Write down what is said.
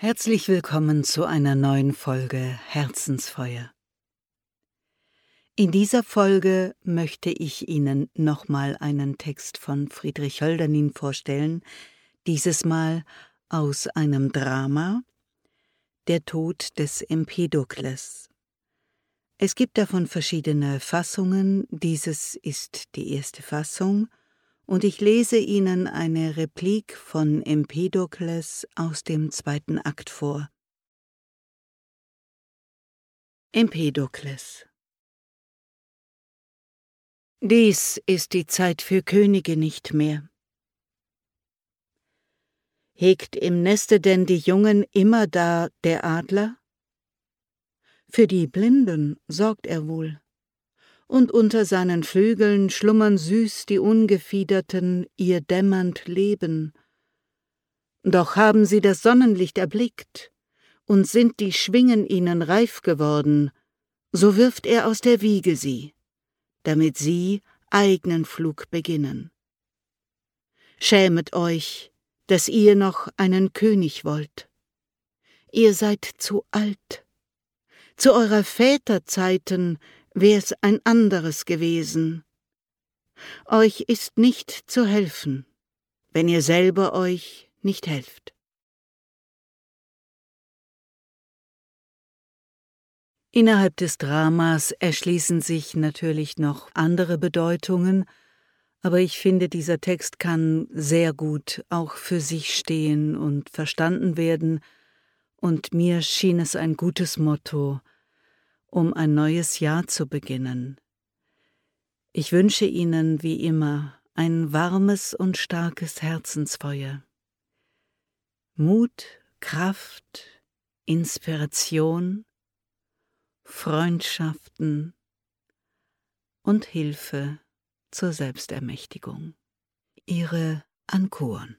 Herzlich willkommen zu einer neuen Folge Herzensfeuer. In dieser Folge möchte ich Ihnen nochmal einen Text von Friedrich Hölderlin vorstellen, dieses Mal aus einem Drama Der Tod des Empedokles. Es gibt davon verschiedene Fassungen, dieses ist die erste Fassung, und ich lese Ihnen eine Replik von Empedokles aus dem zweiten Akt vor. Empedokles Dies ist die Zeit für Könige nicht mehr. Hegt im Neste denn die Jungen immer da der Adler? Für die Blinden sorgt er wohl. Und unter seinen Flügeln schlummern süß die Ungefiederten ihr dämmernd Leben. Doch haben sie das Sonnenlicht erblickt, und sind die Schwingen ihnen reif geworden, so wirft er aus der Wiege sie, damit sie eignen Flug beginnen. Schämet euch, dass ihr noch einen König wollt. Ihr seid zu alt zu eurer Väterzeiten wär's ein anderes gewesen. Euch ist nicht zu helfen, wenn ihr selber euch nicht helft. Innerhalb des Dramas erschließen sich natürlich noch andere Bedeutungen, aber ich finde, dieser Text kann sehr gut auch für sich stehen und verstanden werden, und mir schien es ein gutes Motto, um ein neues Jahr zu beginnen. Ich wünsche Ihnen wie immer ein warmes und starkes Herzensfeuer. Mut, Kraft, Inspiration, Freundschaften und Hilfe zur Selbstermächtigung. Ihre Ankuren